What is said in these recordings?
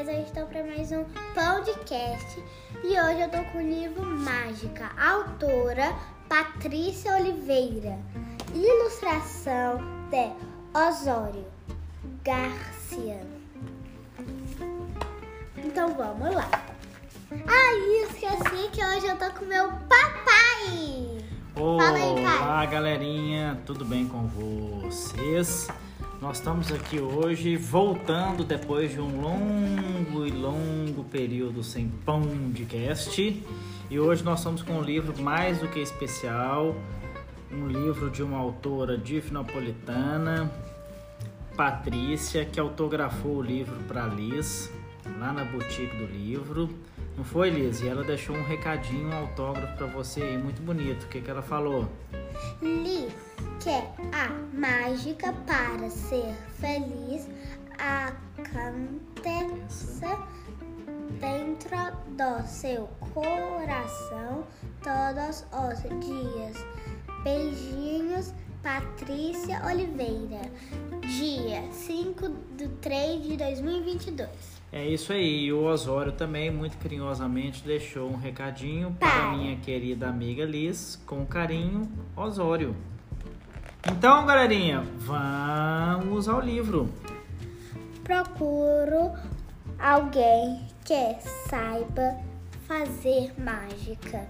vocês? Eu estou para mais um podcast e hoje eu tô com o livro Mágica, autora Patrícia Oliveira, ilustração de Osório Garcia. Então vamos lá. Ah, esqueci que hoje eu tô com meu papai. Fala aí, pai. Olá, galerinha, tudo bem com vocês? Nós estamos aqui hoje voltando depois de um longo e longo período sem pão de cast. E hoje nós estamos com um livro mais do que especial, um livro de uma autora difnapolitana, Patrícia, que autografou o livro para Liz, lá na boutique do livro. Não foi, Liz? E ela deixou um recadinho, um autógrafo para você aí, muito bonito. O que, que ela falou? Liz quer a mágica para ser feliz aconteça dentro do seu coração todos os dias. Beijinhos, Patrícia Oliveira. Dia 5 de 3 de 2022. É isso aí. E o Osório também, muito carinhosamente, deixou um recadinho para Pai. minha querida amiga Liz, com carinho, Osório. Então, galerinha, vamos ao livro. Procuro alguém que saiba fazer mágica.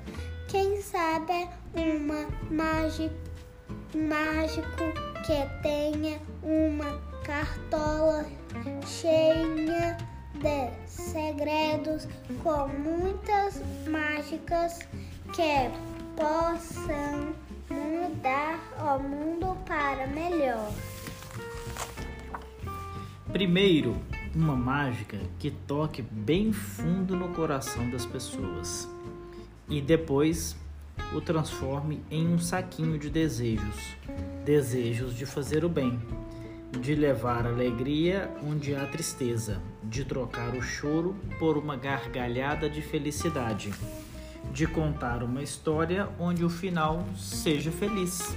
Quem sabe uma mágica, mágico que tenha uma cartola cheia de segredos com muitas mágicas que possam mudar o mundo para melhor. Primeiro, uma mágica que toque bem fundo no coração das pessoas. E depois, o transforme em um saquinho de desejos. Desejos de fazer o bem, de levar alegria onde há tristeza, de trocar o choro por uma gargalhada de felicidade, de contar uma história onde o final seja feliz.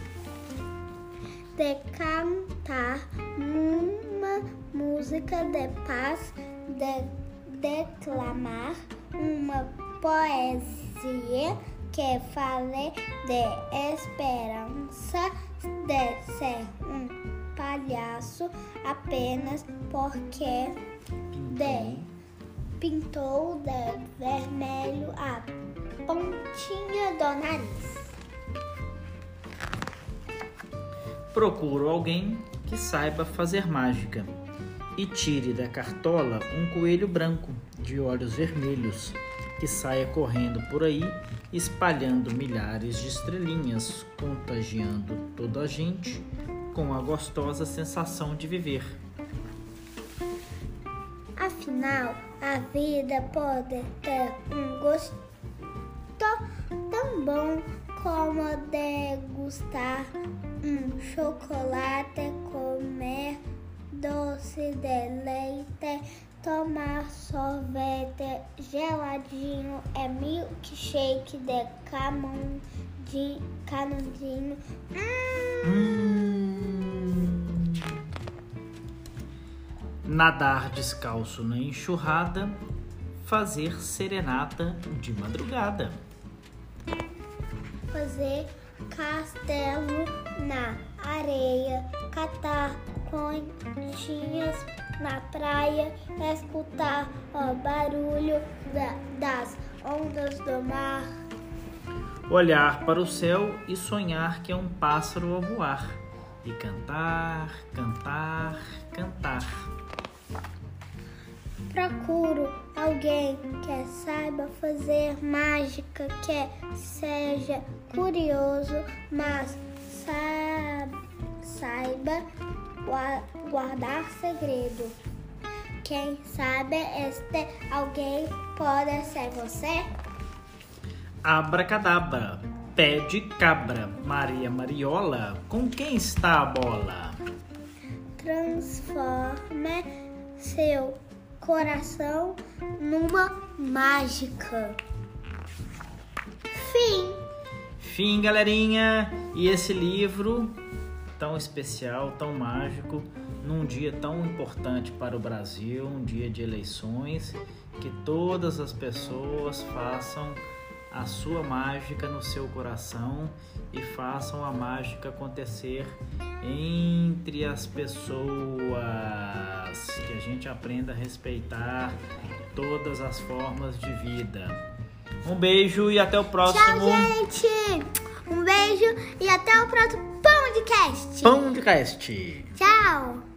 de cantar uma música de paz, de declamar uma poesia que fale de esperança, de ser um palhaço apenas porque de pintou de vermelho a pontinha do nariz. Procuro alguém que saiba fazer mágica e tire da cartola um coelho branco de olhos vermelhos que saia correndo por aí espalhando milhares de estrelinhas, contagiando toda a gente com a gostosa sensação de viver. Afinal, a vida pode ter um gosto bom como degustar um chocolate, comer doce de leite, tomar sorvete geladinho, é milkshake de camundinho, canudinho. Hum. Nadar descalço na enxurrada, fazer serenata de madrugada. Fazer castelo na areia, catar conchinhas na praia, escutar o barulho da- das ondas do mar, Olhar para o céu e sonhar que é um pássaro a voar. E cantar, cantar, cantar. Procuro alguém que saiba fazer mágica, que seja curioso, mas sa- saiba gua- guardar segredo. Quem sabe este alguém pode ser você? Abracadabra, pé de cabra, Maria Mariola, com quem está a bola? Transforme seu coração numa mágica. Fim. Fim, galerinha! E esse livro tão especial, tão mágico, num dia tão importante para o Brasil, um dia de eleições, que todas as pessoas façam a sua mágica no seu coração e façam a mágica acontecer entre as pessoas. Que a gente aprenda a respeitar todas as formas de vida. Um beijo e até o próximo. Tchau, gente! Um beijo e até o próximo podcast. Pão de Cast. Tchau!